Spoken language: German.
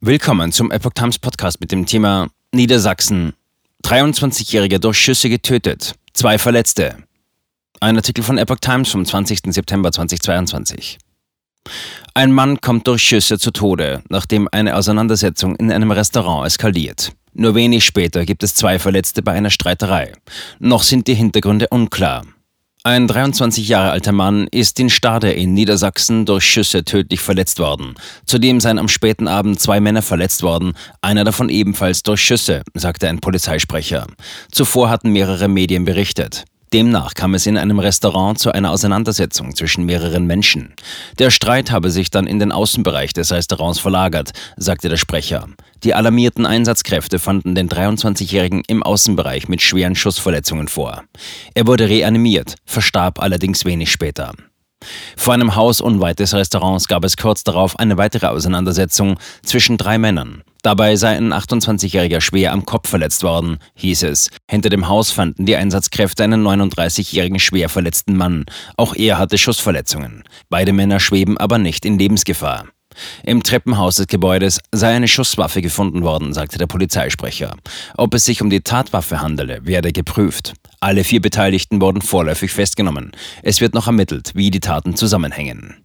Willkommen zum Epoch Times Podcast mit dem Thema Niedersachsen. 23-Jähriger durch Schüsse getötet, zwei Verletzte. Ein Artikel von Epoch Times vom 20. September 2022. Ein Mann kommt durch Schüsse zu Tode, nachdem eine Auseinandersetzung in einem Restaurant eskaliert. Nur wenig später gibt es zwei Verletzte bei einer Streiterei. Noch sind die Hintergründe unklar. Ein 23 Jahre alter Mann ist in Stade in Niedersachsen durch Schüsse tödlich verletzt worden. Zudem seien am späten Abend zwei Männer verletzt worden, einer davon ebenfalls durch Schüsse, sagte ein Polizeisprecher. Zuvor hatten mehrere Medien berichtet. Demnach kam es in einem Restaurant zu einer Auseinandersetzung zwischen mehreren Menschen. Der Streit habe sich dann in den Außenbereich des Restaurants verlagert, sagte der Sprecher. Die alarmierten Einsatzkräfte fanden den 23-Jährigen im Außenbereich mit schweren Schussverletzungen vor. Er wurde reanimiert, verstarb allerdings wenig später. Vor einem Haus unweit des Restaurants gab es kurz darauf eine weitere Auseinandersetzung zwischen drei Männern. Dabei sei ein 28-Jähriger schwer am Kopf verletzt worden, hieß es. Hinter dem Haus fanden die Einsatzkräfte einen 39-jährigen schwer verletzten Mann. Auch er hatte Schussverletzungen. Beide Männer schweben aber nicht in Lebensgefahr. Im Treppenhaus des Gebäudes sei eine Schusswaffe gefunden worden, sagte der Polizeisprecher. Ob es sich um die Tatwaffe handele, werde geprüft. Alle vier Beteiligten wurden vorläufig festgenommen. Es wird noch ermittelt, wie die Taten zusammenhängen.